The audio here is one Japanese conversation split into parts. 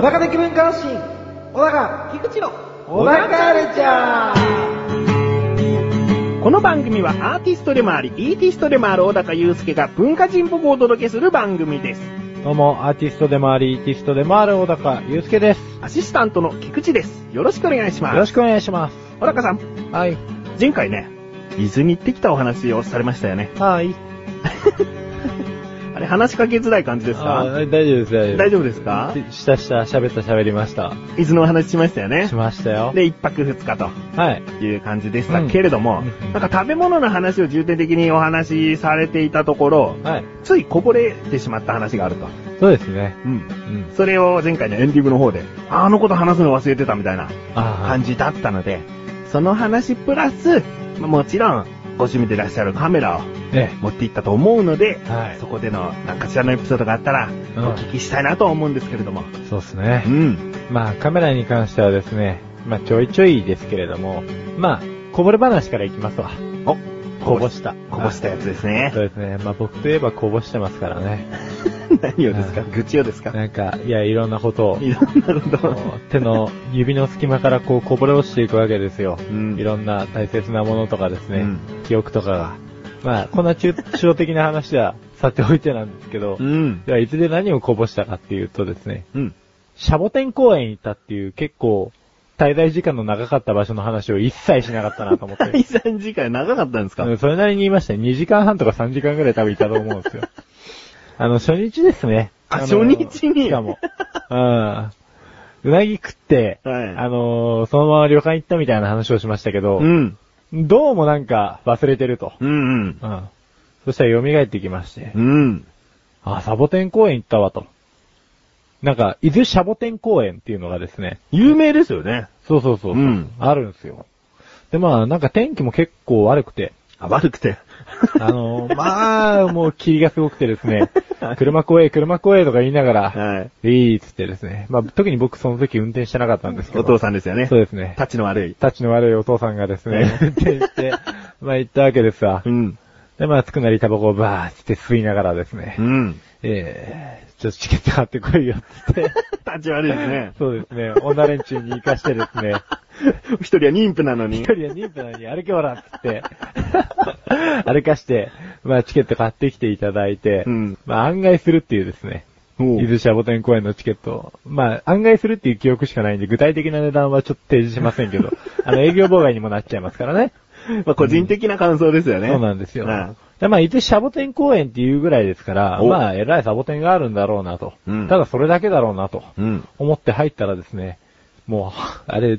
小高的文化発信、小高菊池の小高カルチャー。この番組はアーティストでもあり、イーティストでもある小高祐介が文化人っぽくお届けする番組です。どうも、アーティストでもあり、イーティストでもある小高祐介です。アシスタントの菊池です。よろしくお願いします。よろしくお願いします。小高さん、はい。前回ね、伊豆に行ってきたお話をされましたよね。はい。話しかけづらい感じですか？大丈夫です、大丈夫大丈夫ですか？したした、喋った喋りました。伊豆のお話しましたよね？し。ましたよ。で、一泊二日とはい。いう感じでしたうんけれども、うんなんか食べ物の話を重点的にお話しされていたところ、はい。ついこぼれてしまった話があると。そうですね。うん。うん。それを前回のエンディングの方で、あのこと話すの忘れてたみたいなあ感じだったので、その話プラス、まあもちろん、ご趣味でいらっしゃるカメラをえ持っていったと思うので、はいそこでの何かしらのエピソードがあったら、うんお聞きしたいなと思うんですけれども。え。そうですねう。ん。まあ、カメラに関してはですね、まあ、ちょいちょいですけれども、まあ、こぼれ話からいきますわ。お、こぼした。こぼしたやつですねそ。うですね。まあ、僕といえばこぼしてますからね。何をですか？愚痴をですか？なんか、いや、いろんなことを、いろんなことを。手の指の隙間からこうこぼれ落ちていくわけですよ。うんいろんな大切なものとかですね、うん記憶とかが。まあ、こんな抽象的な話はさておいてなんですけど、うん。ではいずれ何をこぼしたかっていうとですね、うん。シャボテン公園行ったっていう結構滞在時間の長かった場所の話を一切しなかったなと思って。第3次回長かったんですか？うんそれなりに言いましたね。2時間半とか3時間ぐらい多分いたと思うんですよ。あの、初日ですね。のあ初日に？しかも。うん。うなぎ食って、はいあのーそのまま旅館行ったみたいな話をしましたけど、うん。どうもなんか忘れてると。うんうん。うん。そしたら蘇ってきまして、うん。あ、サボテン公園行ったわと。なんか、伊豆シャボテン公園っていうのがですね、有名ですよね。そうそうそうそう、うんあるんですよ。で、まあ、なんか天気も結構悪くて、あ、悪くて。あのーまあ、もう霧がすごくてですね、車怖え、車怖えとか言いながら、はい。いいっつってですね、まあ、特に僕その時運転してなかったんですけど、お父さんですよね。そうですね。タッチの悪い。タッチの悪いお父さんがですね、運転して、まあ行ったわけですわう。ん。で、まあ、つくなりタバコをバーって吸いながらですね、うん。えー、ちょっとチケット買ってこいよって、タッチ悪いですね。そうですね、女連中に行かしてですね、一人は妊婦なのに一。人は妊婦なのに歩けおらっつって、歩かして、まあチケット買ってきていただいて、うんまあ案外するっていうですね、伊豆シャボテン公園のチケットを。まあ案外するっていう記憶しかないんで、具体的な値段はちょっと提示しませんけど、あの営業妨害にもなっちゃいますからね。まあ、個人的な感想ですよね。そうなんですよ。はいでまあ、伊豆シャボテン公園っていうぐらいですから、おまあ、偉いサボテンがあるんだろうなと。うんただそれだけだろうなと。うん。思って入ったらですね、もう、あれ、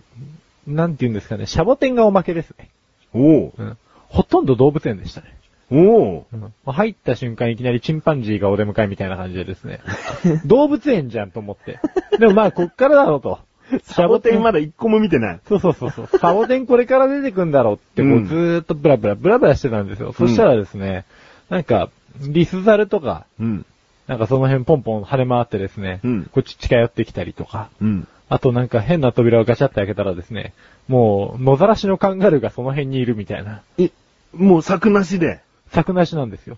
なんて言うんですかね、シャボテンがおまけですね。おううん。ほとんど動物園でしたね。おううん。入った瞬間いきなりチンパンジーがお出迎えみたいな感じでですね。動物園じゃんと思って。でもまあ、こっからだろうと。サボテンまだ一個も見てない。そうそうそうそう。サボテンこれから出てくんだろうって、こうずーっとブラブラ、ブラブラしてたんですよ。そしたらですね、なんか、リスザルとか、うん。なんかその辺ポンポン跳ね回ってですね、うんこっち近寄ってきたりとか、うん。あとなんか変な扉をガチャって開けたらですね、もう、野ざらしのカンガルーがその辺にいるみたいな、え、もう柵なしで。柵なしなんですよ。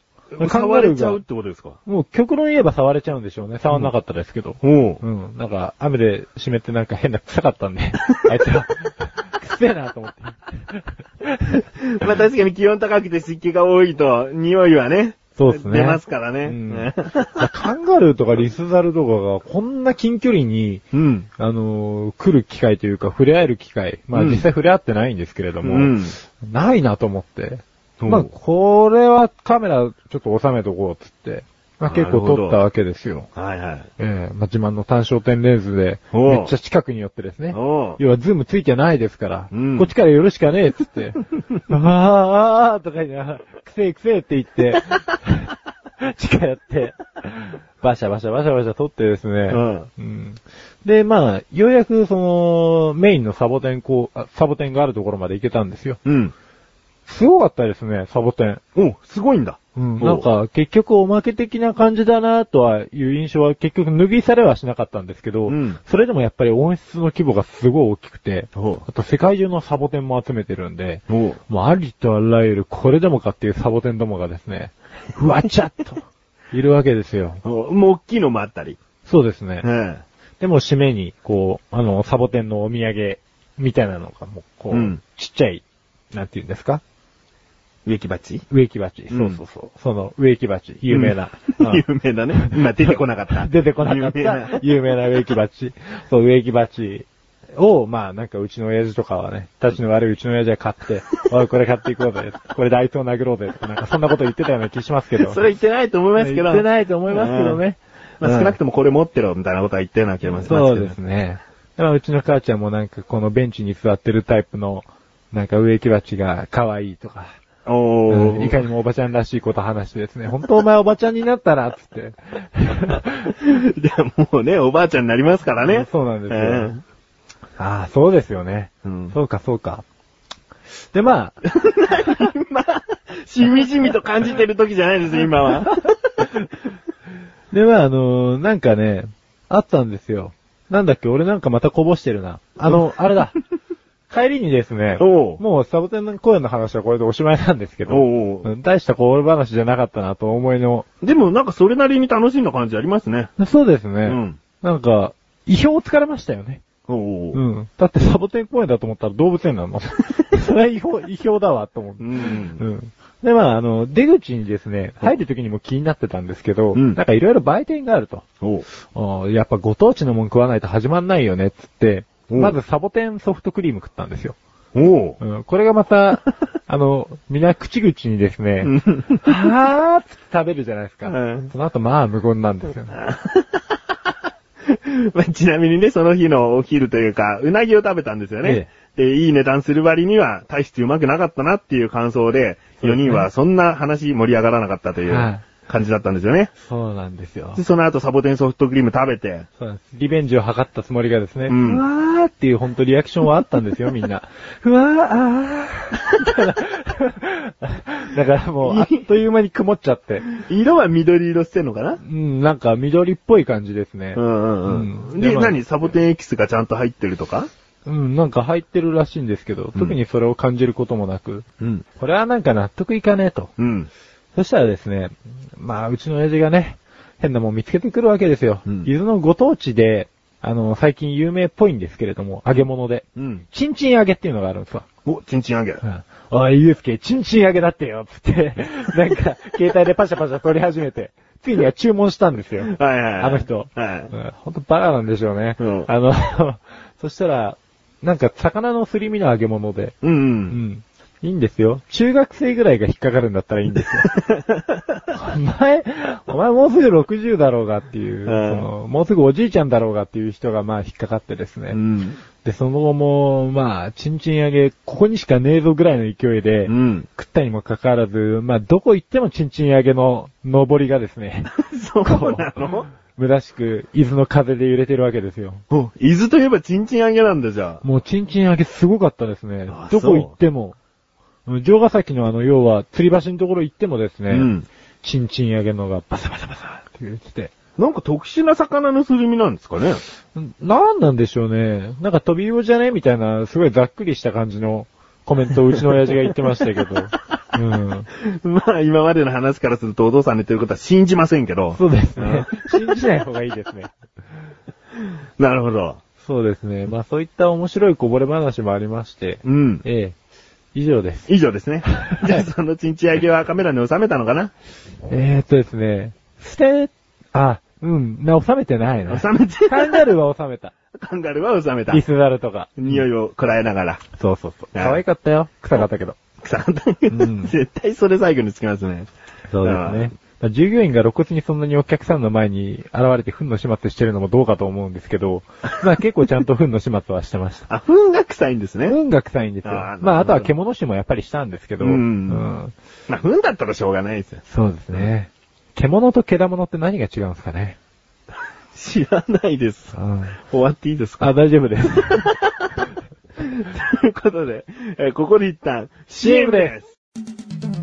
触れちゃうっ、てことですか？もう極論言えば触れちゃうんでしょうね。触んなかったですけど。おううん、なんか、雨で湿ってなんか変な臭かったんで、あいつは、くせえなと思って。まあ確かに気温高くて湿気が多いと、匂いはね。そうですね。出ますからね。うんカンガルーとかリスザルとかがこんな近距離に、うん。あのー来る機会というか触れ合える機会。まあうん実際触れ合ってないんですけれども、うん。ないなと思って。うんまあこれはカメラちょっと収めとこうっつって、まあ結構撮ったわけですよ。はいはい。ええまあ自慢の単焦点レンズで、めっちゃ近くに寄ってですね。要はズームついてないですから、うんこっちから寄るしかねえっつって、あーあーとか言いながら、くせえくせえって言って、近寄って、バシャバシャバシャバシャ撮ってですね、うんうんで、まあ、ようやくその、メインのサボテンこう、あサボテンがあるところまで行けたんですよ。うん。すごかったですね、サボテン。おすごいんだ。うん、なんか、結局おまけ的な感じだなとはいう印象は結局脱ぎ去れはしなかったんですけど、うんそれでもやっぱり音質の規模がすごい大きくて、ほあと世界中のサボテンも集めてるんで、もうありとあらゆるこれでもかっていうサボテンどもがですね、ふわちゃっと、いるわけですよ。もう大きいのもあったり。そうですね。えでも締めに、こう、あの、サボテンのお土産みたいなのがもう、こう、うんちっちゃい、なんて言うんですか？え。植木鉢？植木鉢。うんそうそうそう。その植木鉢。有名な。うんうん有名だね。今出てこなかった。出てこなかっ有名なた有名な植木鉢。そう、植木鉢を、まあなんかうちの親父とかはね、立ちの悪いうちの親父は買って、おい、これ買っていこうぜ。これであいつを殴ろうぜ。とかなんかそんなこと言ってたような気しますけど。それ言ってないと思いますけど。言ってないと思いますけどね。まあ少なくともこれ持ってろみたいなことは言ってな気がしますけど。そうですね。だからうちの母ちゃんもなんかこのベンチに座ってるタイプの、なんか植木鉢が可愛いとか、おー。うんいかにもおばちゃんらしいこと話してですね、本当お前おばちゃんになったら、つって。でもうね、おばあちゃんになりますからね。そうなんですよ。えああ、そうですよね。えうんそうか、そうか。で、まあ、まあ、しみじみと感じてる時じゃないですよ、今は。で、まあ、あのーなんかね、あったんですよ。なんだっけ、俺なんかまたこぼしてるな。あの、あれだ。帰りにですね、もうサボテンの声の話はこれでおしまいなんですけど、大したこぼれ話じゃなかったなと思いの。でもなんかそれなりに楽しんだ感じありますね。そうですね。うんなんか、意表をつかれましたよね。おううん。だってサボテン公園だと思ったら動物園なの。それは意表、意表だわ、と思って。うん。うん。で、まあ、あの、出口にですね、入る時にも気になってたんですけど、うんなんかいろいろ売店があると。おやっぱご当地のもん食わないと始まんないよね、つって、うん。まずサボテンソフトクリーム食ったんですよ。おう。うん、これがまた、あの、みんな口々にですね、うん。はーっつって食べるじゃないですか。うん。その後、まあ無言なんですよね。まあちなみにね、その日のお昼というか、うなぎを食べたんですよね。で、いい値段する割には、大してうまくなかったなっていう感想で、4そうですね。人はそんな話盛り上がらなかったという。はい感じだったんですよね。そうなんですよで、。その後サボテンソフトクリーム食べて、そうなんです。リベンジを図ったつもりがですね、ううんわーっていう本当リアクションはあったんですよ、みんな。ふわー、あー。だからもう、あっという間に曇っちゃって。色は緑色してんのかな？うん、なんか緑っぽい感じですね。うんうんううんん。で、何？サボテンエキスがちゃんと入ってるとか？うん、なんか入ってるらしいんですけど、うん特にそれを感じることもなく、うん。これはなんか納得いかねえと。うん。そしたらですね、まあ、うちの親父がね、変なもん見つけてくるわけですよ。うん伊豆のご当地で、あの、最近有名っぽいんですけれども、揚げ物で。うん。チンチン揚げっていうのがあるんですわ。お、チンチン揚げ。うんおい、ゆうすけ、チンチン揚げだってよ、つって、なんか、携帯でパシャパシャ撮り始めて、ついには注文したんですよ。はいはいはい。あの人。はい。うんほんとバカなんでしょうね。うんあの、そしたら、なんか、魚のすり身の揚げ物で、うんう。うんん。いいんですよ。中学生ぐらいが引っかかるんだったらいいんですよ。お前、お前もうすぐ60だろうがっていう、うんそのもうすぐおじいちゃんだろうがっていう人がまあ引っかかってですね。うん。で、その後も、まあ、チンチン揚げ、ここにしかねえぞぐらいの勢いで、うん。食ったにもかかわらず、まあ、どこ行ってもチンチン揚げの上りがですね、そうなの？むしく、伊豆の風で揺れてるわけですよ。お、伊豆といえばチンチン揚げなんだじゃあ。もうチンチン揚げすごかったですねあ。どこ行っても。城ヶ崎のあの、要は、吊り橋のところ行ってもですね、うん。チンチン揚げのがバサバサバサって言ってて、なんか特殊な魚のすり身なんですかねんなんなんでしょうね。なんか飛び魚じゃねみたいな、すごいざっくりした感じのコメントをうちの親父が言ってましたけど。うん。まあ、今までの話からするとお父さんの言ってることは信じませんけど。そうですね。信じない方がいいですね。なるほど。そうですね。まあそういった面白いこぼれ話もありまして、うん。ええ、以上です。以上ですね。じゃあ、そのチンチン揚げはカメラに収めたのかな？えー、っとですね、捨て、あ、うん、な、収めてないな。収めてカンガルーは収めた。カンガルーは収めたリ。スザルとか。匂いをこらえながら。そうそうそう。はい可愛かったよ。臭かったけど。草だけどうん絶対それ最後につきますね。そうですね。従業員が露骨にそんなにお客さんの前に現れて糞の始末してるのもどうかと思うんですけど、まあ結構ちゃんと糞の始末はしてました。あ、糞が臭いんですね。糞が臭いんですよ。あまああとは獣臭もやっぱりしたんですけど、うんうんまあ、糞だったらしょうがないですよ。そうですね。獣と獣って何が違うんですかね？知らないです。うん終わっていいですか？あ、大丈夫です。ということで、えーここで一旦 CM です。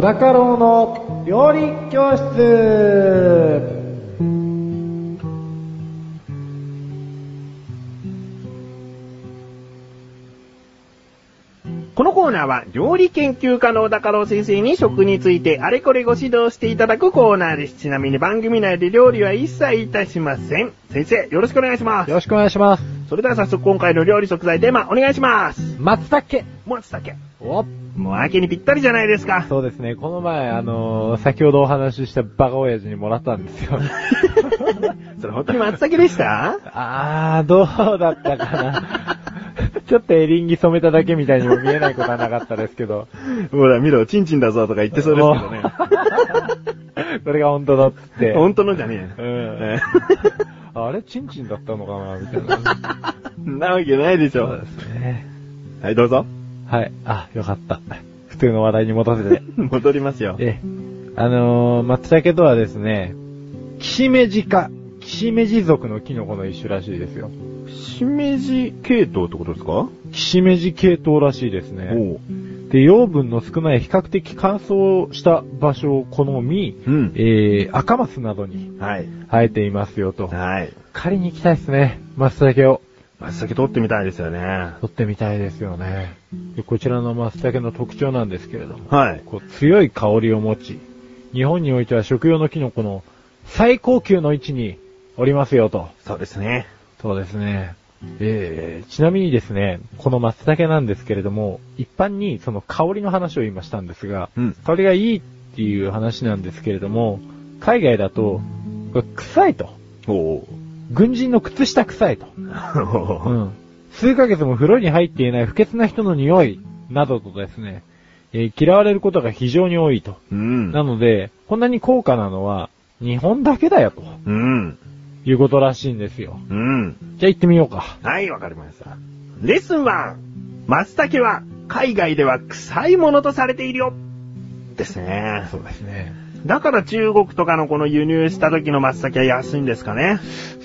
小高郎の料理教室このコーナーは料理研究家の小高郎先生に食についてあれこれご指導していただくコーナーです。ちなみに番組内で料理は一切いたしません。先生、よろしくお願いしますよ。ろしくお願いします。それでは早速今回の料理食材テーマお願いします。松茸松茸。おもう秋にぴったりじゃないですか。そうですね、この前、あのー先ほどお話ししたバカ親父にもらったんですよ。それ本当に松茸でした？あー、どうだったかな。ちょっとエリンギ染めただけみたいにも見えないことはなかったですけど。ほら見ろ、チンチンだぞとか言ってそうですけどね。それが本当だっつって。本当のじゃねうえ。ん。あれ、チンチンだったのかなみたいな。なわけないでしょ。そうですね。はい、どうぞ。はい。あ、よかった。普通の話題に戻せて。戻りますよ。ええ。あのー、松茸とはですね、キシメジ科、キシメジ属のキノコの一種らしいですよ。しめじ系統ってことですか？キシメジ系統らしいですね。で、養分の少ない比較的乾燥した場所を好み、うん。えー、赤マスなどにはい。生えていますよと。はい。狩りに行きたいですね。松茸を。松茸取ってみたいですよね。取ってみたいですよね。でこちらの松茸の特徴なんですけれども、はい。こう強い香りを持ち、日本においては食用のキノコの最高級の位置におりますよと。そうですね。そうですね。えー、ちなみにですね、この松茸なんですけれども、一般にその香りの話を今したんですが、うん。香りがいいっていう話なんですけれども、海外だと、臭いと。おう。軍人の靴下臭いと。うん。数ヶ月も風呂に入っていない不潔な人の匂い、などとですね、えー嫌われることが非常に多いと。うん。なので、こんなに高価なのは、日本だけだよ、とうん。いうことらしいんですよ。うん。じゃあ行ってみようか。はい、わかりました。レッスン1。松茸は海外では臭いものとされているよ。ですね。そうですね。だから中国とかのこの輸入した時の松茸は安いんですかね。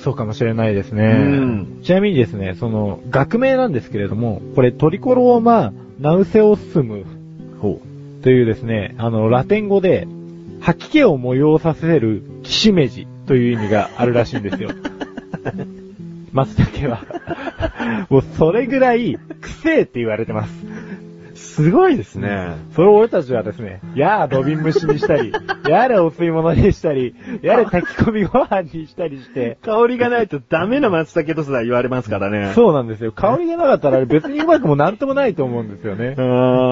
そうかもしれないですね。うんちなみにですね、その、学名なんですけれども、これトリコローマ・ナウセオスムほというですね、あの、ラテン語で、吐き気を催させるキシメジという意味があるらしいんですよ。松茸は。もうそれぐらい、くせえって言われてます。すごいですね。それを俺たちはですね、やあ土瓶蒸しにしたり、やれお吸い物にしたり、やれ炊き込みご飯にしたりして、香りがないとダメな松茸とすら言われますからね。そうなんですよ。香りがなかったら別にうまくもなんともないと思うんですよね。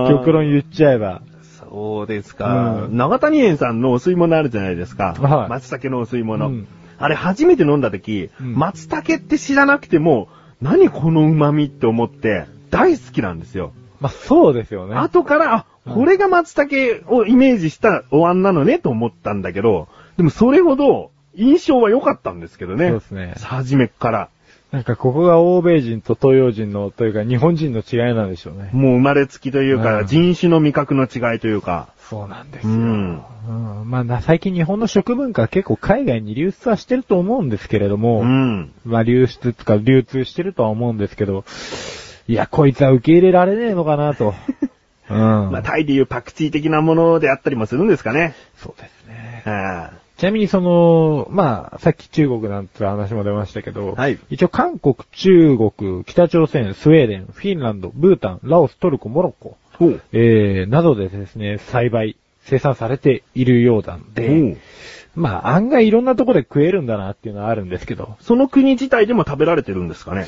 極論言っちゃえば。そうですか。うん長谷園さんのお吸い物あるじゃないですか。はい松茸のお吸い物。うんあれ初めて飲んだ時、うん松茸って知らなくても、何この旨味って思って、大好きなんですよ。まあ、そうですよね。後から、あ、うんこれが松茸をイメージしたお椀なのねと思ったんだけど、でもそれほど印象は良かったんですけどね。そうですね初めっから。なんかここが欧米人と東洋人の、というか日本人の違いなんでしょうね。もう生まれつきというか、うん人種の味覚の違いというか。そうなんですよ。うん。うんまあな、最近日本の食文化は結構海外に流出はしてると思うんですけれども、うん。まあ流出とか流通してるとは思うんですけど、いや、こいつは受け入れられねえのかなと。うん。まあ、タイでいうパクチー的なものであったりもするんですかね。そうですね。あちなみにその、まあ、さっき中国なんて話も出ましたけど、はい一応韓国、中国、北朝鮮、スウェーデン、フィンランド、ブータン、ラオス、トルコ、モロッコ。えー、などでですね、栽培、生産されているようなんで、まあ、案外いろんなところで食えるんだなっていうのはあるんですけど、その国自体でも食べられてるんですかね。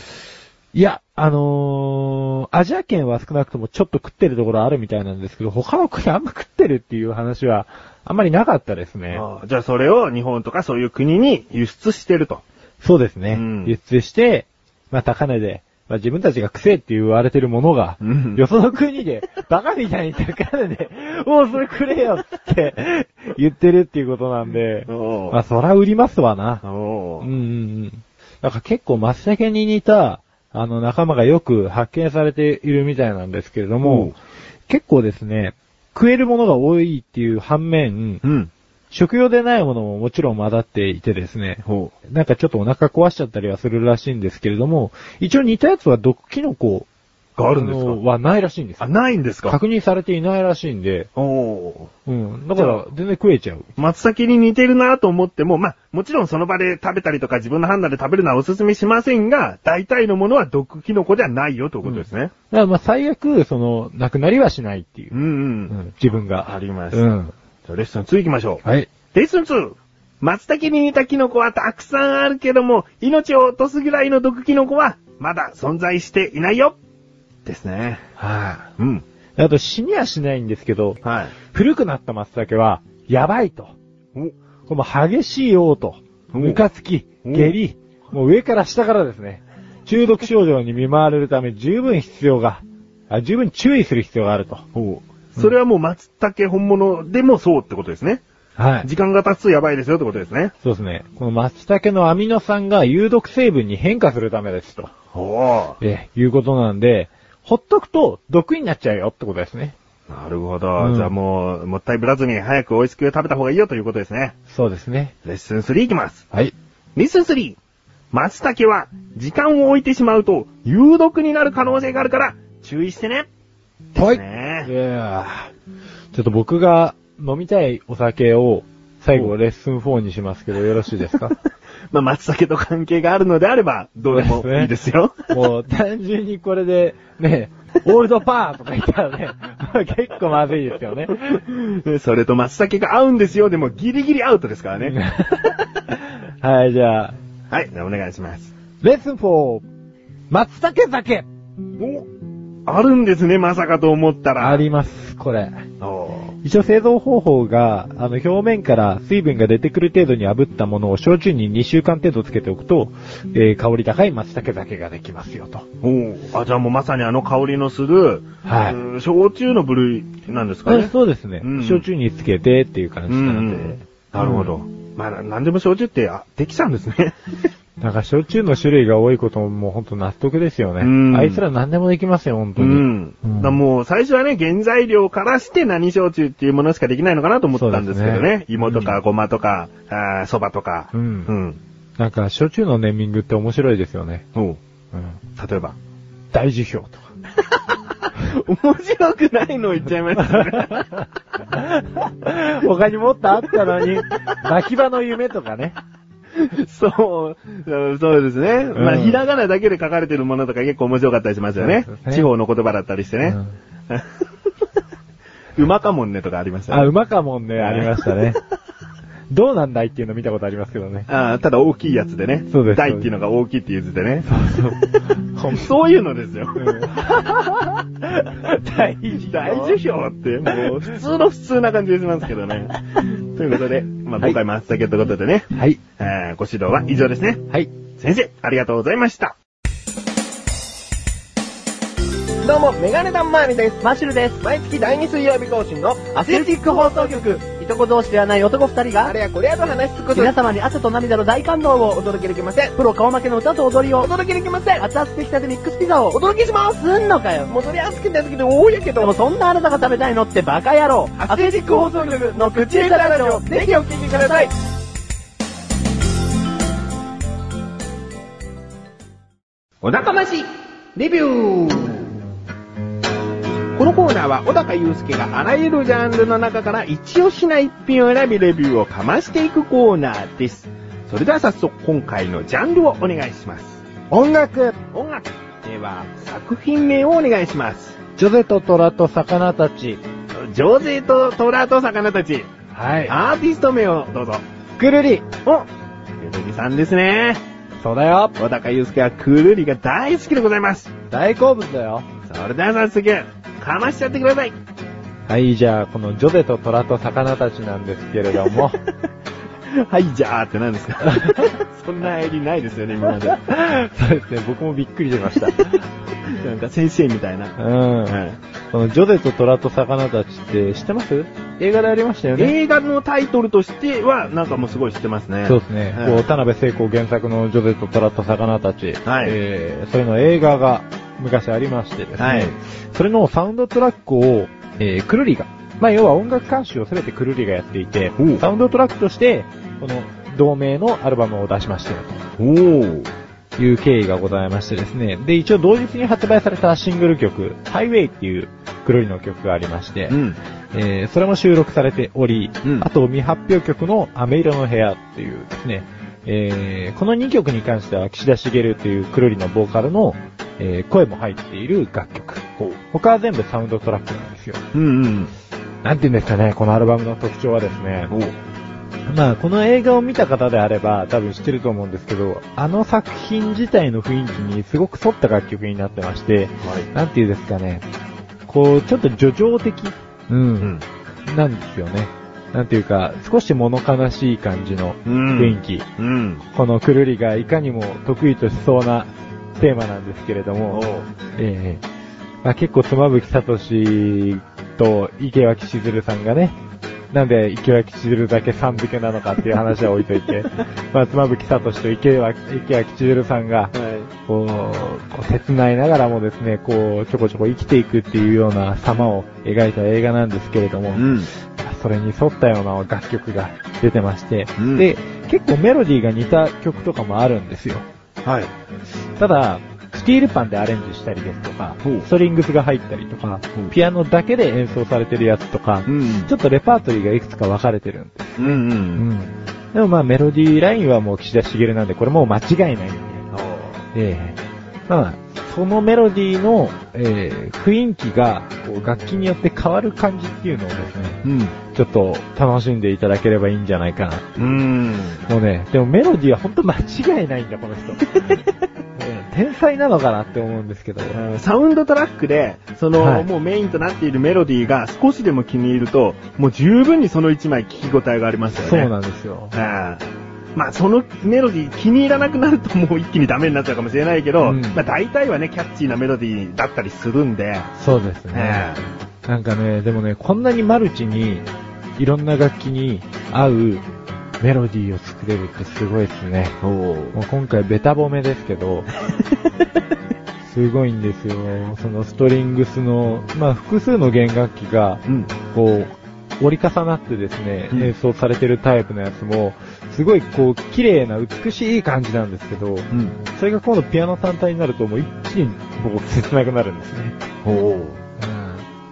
いや、あのー、アジア圏は少なくともちょっと食ってるところあるみたいなんですけど、他の国あんま食ってるっていう話はあんまりなかったですね。ああじゃあそれを日本とかそういう国に輸出してると。そうですね。うん輸出して、まあ高値でまあ、自分たちが癖って言われてるものが、うんよその国で、バカみたいに高値で、もうそれくれよって 言ってるっていうことなんで、おまあ、そら売りますわな。おうんうんうん。だから結構松茸に似た、あの仲間がよく発見されているみたいなんですけれども、結構ですね、食えるものが多いっていう反面、うん。食用でないものももちろん混ざっていてですね、ほなんかちょっとお腹壊しちゃったりはするらしいんですけれども、一応似たやつは毒キノコう。があるんですか？のはないらしいんですあ、よ。ないんですか？確認されていないらしいんで、おおうん。だから全然食えちゃう。松茸に似てるなと思っても、まあ、もちろんその場で食べたりとか自分の判断で食べるのはお勧めしませんが、大体のものは毒キノコではないよということですね。だからまあ最悪、その、なくなりはしないっていうう。ん、うん、うん自分が。ありました。うん。じゃあレッスン2行きましょう。はい。レッスン 2! 松茸に似たキノコはたくさんあるけども、命を落とすぐらいの毒キノコは、まだ存在していないよですね。はうん。い。あと死にはしないんですけど、はい。古くなった松茸は、やばいと。お、これもう激しい嘔吐、おムカつき、お下痢、もう上から下からですね、中毒症状に見舞われるため十分必要が、あ十分注意する必要があると。おそれはもう松茸本物でもそうってことですね。はい。時間が経つとやばいですよってことですね。そうですね。この松茸のアミノ酸が有毒成分に変化するためですと。おえ、いうことなんで、ほっとくと毒になっちゃうよってことですね。なるほど。うんじゃあもう、もったいぶらずに早く美味しく食べた方がいいよということですね。そうですね。レッスン3いきます。はい。レッスン 3! 松茸は、時間を置いてしまうと、有毒になる可能性があるから、注意してね。はい。ですいね。やーちょっと僕が飲みたいお酒を最後レッスン4にしますけどよろしいですか？まあ、松茸と関係があるのであれば、どうでもいいですよ。もう単純にこれでね、オールドパーとか言ったらね、まあ結構まずいですよね。それと松茸が合うんですよ。でもギリギリアウトですからね。はい、じゃあ、はい、お願いします。レッスン 4! 松茸酒おあるんですね、まさかと思ったら。あります、これ。お一応製造方法が、あの、表面から水分が出てくる程度に炙ったものを焼酎に2週間程度つけておくと、えー香り高い松茸酒ができますよと。おあ、じゃあもうまさにあの香りのする、はいうん焼酎の部類なんですかえね。そうですね、うん焼酎につけてっていう感じなんで。うんなるほど。まあ、ななんでも焼酎って、あ、できちゃうんですね。なんか焼酎の種類が多いことももうほんと納得ですよね。うんあいつら何でもできますよ、本当に。うん。だからもう最初はね、原材料からして何焼酎っていうものしかできないのかなと思ったんですけどね。ね芋とかごまとか、あー蕎麦とか。うんうん。なんか焼酎のネーミングって面白いですよね。おううん。例えば。大樹氷とか。面白くないの言っちゃいましたね。他にもっとあったのに、巻き場の夢とかね。そう、うんそうですね。まあ、うんひらがなだけで書かれてるものとか結構面白かったりしますよね。ね地方の言葉だったりしてね。うま かもんねとかありましたね。あ、馬かもんね、ありましたね。どうなんだいっていうの見たことありますけどね。あーただ大きいやつでね。そうです大っていうのが大きいっていう図でね。そう そういうのですよ。大樹大樹氷って、もう普通の普通な感じがしますけどね。ということで、まあ、今回松茸ということでね、はい。えーご指導は以上ですね。はい。先生、ありがとうございました。どうも、メガネタンマーニです。マッシュルです。毎月第2水曜日更新のアスレチック放送局。いとこ同士ではない男二人が、あれやこれやと話し尽くす。皆様に汗と涙の大感動をお届けできません。プロ顔負けの歌と踊りをお届けできません。熱々できたてミックスピザをお届けします。すんのかよ。もうそれ熱くて熱くて多いやけど。でもそんなあなたが食べたいのってバカ野郎。アスレチック放送局の口下手ラジオ、ぜひお聞きください。お高まし、レビューコーナーは小高祐介があらゆるジャンルの中から一押しな一品を選びレビューをかましていくコーナーです。それでは早速今回のジャンルをお願いします。音楽音楽。では、作品名をお願いします。ジョゼと虎と魚たち。ジョゼと虎と魚たち。はい。アーティスト名をどうぞ。くるり。おゆるりさんですね。そうだよ。小高祐介はくるりが大好きでございます。大好物だよ。それでは早速、かましちゃってください。はい、じゃあ、このジョゼと虎と魚たちなんですけれども、はい、じゃあって何ですか そんな襟ないですよね、今まで。そうですね、僕もびっくりしました。なんか先生みたいな。うん。はいこのジョゼと虎と魚たちって知ってます？映画でありましたよね。映画のタイトルとしては、なんかもうすごい知ってますね。そうですね。はいこう、田辺聖子原作のジョゼと虎と魚たち。はいえー、それの映画が昔ありましてですね。はいそれのサウンドトラックを、えー、くるりが、まあ、要は音楽監修をすべてくるりがやっていてサウンドトラックとして、この、同名のアルバムを出しましたよおー。という経緯がございましてですね。で、一応同日に発売されたシングル曲、ハイウェイっていうくるりの曲がありまして、うん。えーそれも収録されており、うんあと未発表曲の飴色の部屋っていうですね、えーこの2曲に関しては岸田茂というくるりのボーカルの、えー声も入っている楽曲。他は全部サウンドトラックなんですよ。うんうん。なんて言うんですかね、このアルバムの特徴はですね、おまあこの映画を見た方であれば多分知ってると思うんですけど、あの作品自体の雰囲気にすごく沿った楽曲になってまして、はい。なんて言うんですかね、こう、ちょっと叙情的、うんうん。なんですよね。なんていうか、少し物悲しい感じのうん雰囲気。うん。このくるりがいかにも得意としそうなテーマなんですけれどおも、ええまあ、結構妻夫木聡と池脇しずるさんがね、なんで池脇しずるだけさん付けなのかっていう話は置いといて、まあ、妻夫木聡と池脇池脇しずるさんが、こう切ないながらもですね、こう、ちょこちょこ生きていくっていうような様を描いた映画なんですけれども、うん。それに沿ったような楽曲が出てまして、うんで、結構メロディーが似た曲とかもあるんですよ。はい。ただ、スティールパンでアレンジしたりですとかストリングスが入ったりとかピアノだけで演奏されてるやつとか、うん。ちょっとレパートリーがいくつか分かれてるんです。うんう。うんん。でもまあメロディーラインはもう岸田茂なんで、これもう間違いないんで。ええまあ、そのメロディーの、えー雰囲気が、こう楽器によって変わる感じっていうのをですね、うん。ちょっと楽しんでいただければいいんじゃないかな。うん。もうね、でもメロディーはほんと間違いないんだ、この人。ね天才なのかなって思うんですけど。サウンドトラックで、その、はいもうメインとなっているメロディーが少しでも気に入ると、もう十分にその一枚聞き応えがありますよね。そうなんですよ。まあ、そのメロディー気に入らなくなるともう一気にダメになっちゃうかもしれないけど、うんまあ大体はね、キャッチーなメロディーだったりするんで、そうですね。なんかね、でもね、こんなにマルチに、いろんな楽器に合うメロディーを作れるってすごいですね。もう今回ベタ褒めですけど、すごいんですよ。そのストリングスの、まあ複数の弦楽器が、うん。こう、折り重なってですね、うん演奏されてるタイプのやつも、すごいこう、綺麗な美しい感じなんですけど、うん。それが今度ピアノ単体になるともう一気にもう切なくなるんですね。おうん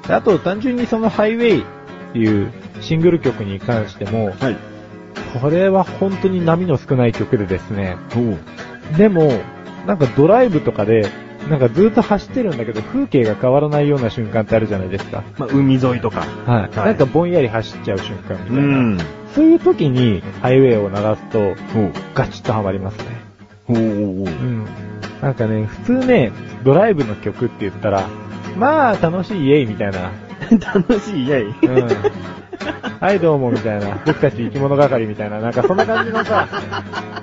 であと単純にそのハイウェイっていうシングル曲に関しても、はい。これは本当に波の少ない曲でですね、おでも、なんかドライブとかで、なんかずっと走ってるんだけど、風景が変わらないような瞬間ってあるじゃないですか。まあ、海沿いとか。はい。はいなんかぼんやり走っちゃう瞬間みたいな。ん。そういう時にハイウェイを流すと、おガチッとハマりますね。おおうん。なんかね、普通ね、ドライブの曲って言ったら、まあ楽しいイエイみたいな。楽しい、イェイ。うん。はいどうもみたいな。僕たち生き物係みたいな。なんかそんな感じのさ、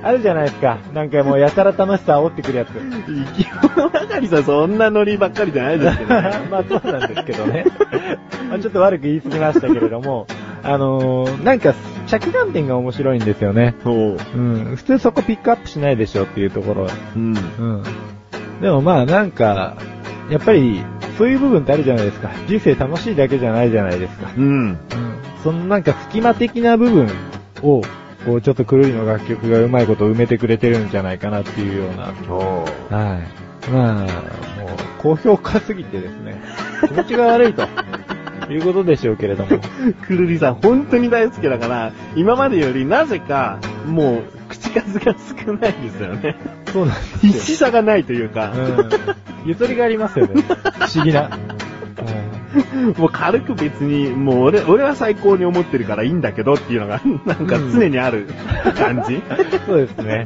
あるじゃないですか。なんかもうやたら楽しさ煽ってくるやつ。生き物係さん、そんなノリばっかりじゃないですけどね。まあそうなんですけどね。まあちょっと悪く言い過ぎましたけれども、あのー、なんか着眼点が面白いんですよね。そう。うん。普通そこピックアップしないでしょっていうところ。うん。うん。でもまあなんか、やっぱり、そういう部分ってあるじゃないですか。人生楽しいだけじゃないじゃないですか。うん。うん。そのなんか隙間的な部分を、こうちょっとくるりの楽曲がうまいこと埋めてくれてるんじゃないかなっていうような。そう。はい。まあ、もう、高評価すぎてですね、気持ちが悪いと。いうことでしょうけれども。くるりさん、本当に大好きだから、今までよりなぜか、もう、口数が少ないですよね。そうなん必ですよ。死さがないというか、うん。ゆとりがありますよね。不思議な。もう軽く別に、もう俺、俺は最高に思ってるからいいんだけどっていうのが、なんか常にある感じ。そうですね。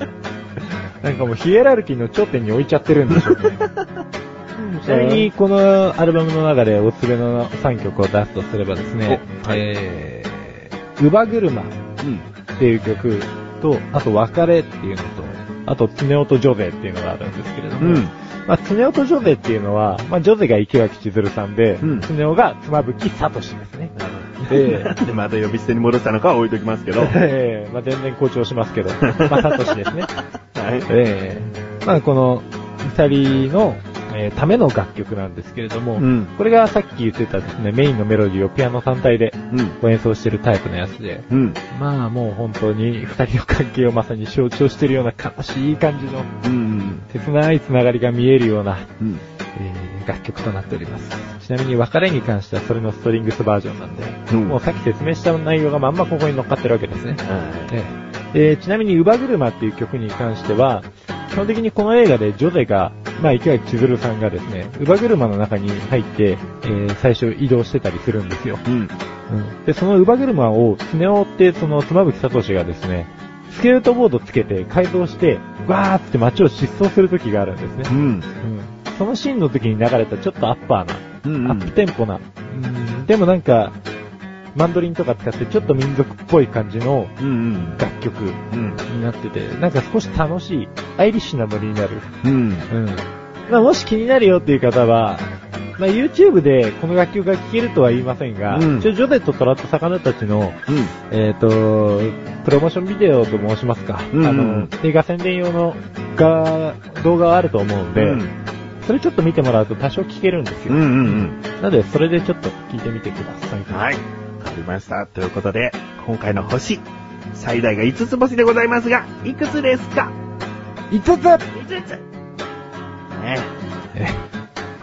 なんかもうヒエラルキーの頂点に置いちゃってるんでしょうね。ちなみに、このアルバムの中でおすすめの3曲を出すとすればですね、おはいえー、乳母車っうん。ていう曲と、あと別れっていうのと、あとツネオとジョゼっていうのがあるんですけれども、うん。まあ、ツネオとジョゼっていうのは、まあ、ジョゼが池脇千鶴さんで、うんツネオが妻夫木聡ですね。で、で、また呼び捨てに戻したのかは置いときますけど。はい。ええまあ、全然誇張しますけど、まあ、サトシですね。ええまあ、この、二人の、えーための楽曲なんですけれども、うん。これがさっき言ってたですね、メインのメロディーをピアノ単体で演奏してるタイプのやつで、うん。まあもう本当に二人の関係をまさに象徴してるような悲しい感じのうん。切ないつながりが見えるような、うん。えー楽曲となっております。ちなみに別れに関してはそれのストリングスバージョンなんで、うんもうさっき説明した内容がまんまここに乗っかってるわけですね。はえええーちなみに、乳母車っていう曲に関しては、基本的にこの映画でジョゼが、まあ、池脇千鶴さんがですね、乳母車の中に入って、えー最初移動してたりするんですよ。い。うん。うんで、その乳母車を、スネ夫って、その妻夫木聡がですね、スケートボードつけて改造して、わーって街を疾走する時があるんですね。うん。うんそのシーンの時に流れたちょっとアッパーな、うん。アップテンポな、うんでもなんか、マンドリンとか使ってちょっと民族っぽい感じのうん。うん。楽曲うん。になってて、なんか少し楽しい、アイリッシュなノリになる。うん。うん。まあもし気になるよっていう方は、まあ YouTube でこの楽曲が聴けるとは言いませんが、うん一応ジョゼとトラと魚たちの、うん。えっ、と、プロモーションビデオと申しますか、うんうんあの、映画宣伝用のが動画があると思うんで、うん。それちょっと見てもらうと多少聞けるんですよ。うん。うん。なので、それでちょっと聞いてみてください。はい。わかりました。ということで、今回の星、最大が5つ星でございますが、いくつですか？5つ ?5 つねえ、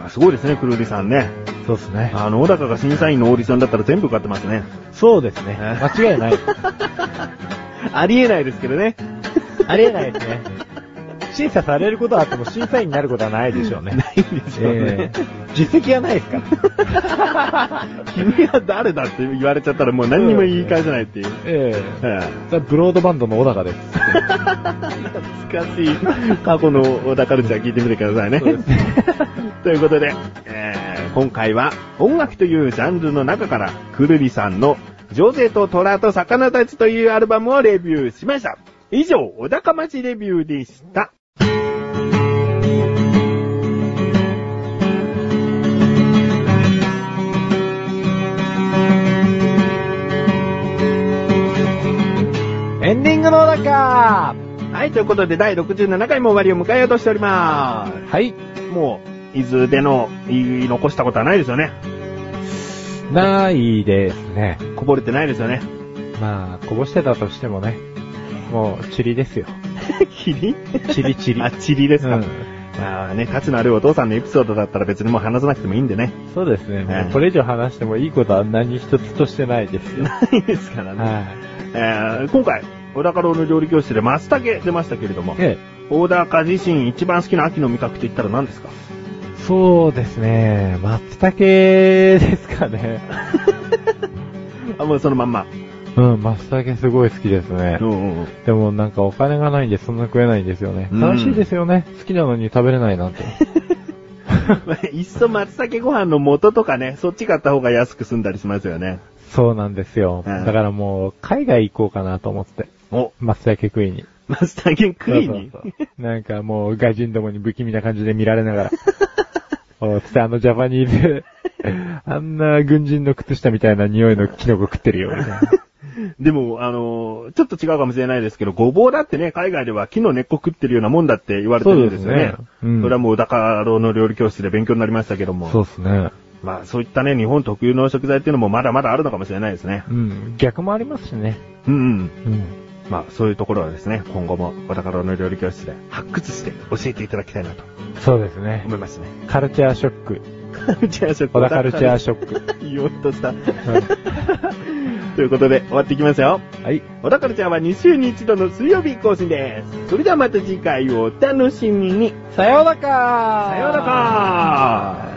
あすごいですね、くるりさんね。そうですね。あの、小高が審査員のオーディションだったら全部受かってますね。そうですね。え間違いない。ありえないですけどね。ありえないですね。審査されることはあっても審査員になることはないでしょうね。ないんですよね。えー実績はないですから。君は誰だって言われちゃったらもう何にも言い返せないっていう。えええそれはブロードバンドの小高です。え懐かしい。過去の小田カルチャー聞いてみてくださいね ということで、えー今回は音楽というジャンルの中から、くるりさんのジョゼと虎と魚たちというアルバムをレビューしました。以上、小高町レビューでした。の小高はい、ということで第67回も終わりを迎えようとしておりまはい。す。もう、伊豆での言い残したことはないですよね。ないですね。こぼれてないですよね。まあ、こぼしてたとしてもね。もう、チリですよ。霧チリチリ。あ、チリですか。うんああね、価値のあるお父さんのエピソードだったら別にもう話さなくてもいいんでね。そうですね。もええうこれ以上話してもいいことは何一つとしてないですよ。ないですからね。はえー今回、小高郎の料理教室で松茸出ましたけれどもい。、え小高自身一番好きな秋の味覚と言ったら何ですか？え、そうですね。松茸ですかね。あ、もうそのまんま。うん、松茸すごい好きですねう。んうんうん。でもなんかお金がないんでそんな食えないんですよね。うん楽しいですよね。好きなのに食べれないなんて。ま あいっそ松茸ご飯の素とかね、そっち買った方が安く済んだりしますよね。そうなんですよ。うんだからもう、海外行こうかなと思って。お、松茸食いに。松茸食いに。そうそうそうなんかもう、外人どもに不気味な感じで見られながら。おつってあのジャパニーズ、あんな軍人の靴下みたいな匂いのキノコ食ってるよ、みたいな。でも、あのーちょっと違うかもしれないですけど、ごぼうだってね、海外では木の根っこ食ってるようなもんだって言われてるんですよね。そうですねうんそれはもう、だからの料理教室で勉強になりましたけども。そうですね。まあ、そういったね、日本特有の食材っていうのもまだまだあるのかもしれないですね。うん。逆もありますしね。うんうん。うん。まあ、そういうところはですね、今後も、小高郎の料理教室で発掘して教えていただきたいなとそうですね。思いますね。カルチャーショック。カルチャーショック。小田カルチャーショック。言おうとした。うんということで、終わっていきますよ。はい。小田カルチャーは2週に1度の水曜日更新です。それではまた次回をお楽しみに。さようならさようなら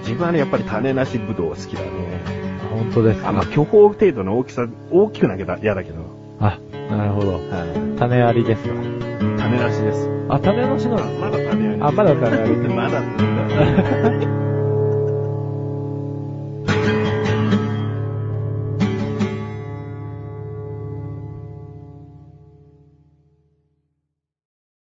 自分はね、やっぱり種なしぶどう好きだね。本当ですか？あ、まあ、巨峰程度の大きさ、大きくなきゃ嫌だけど。あ、なるほど。はい。種ありですわ。種なしです。あ、種なしなの？まだ種あり。あ、まだ種あり。まだ。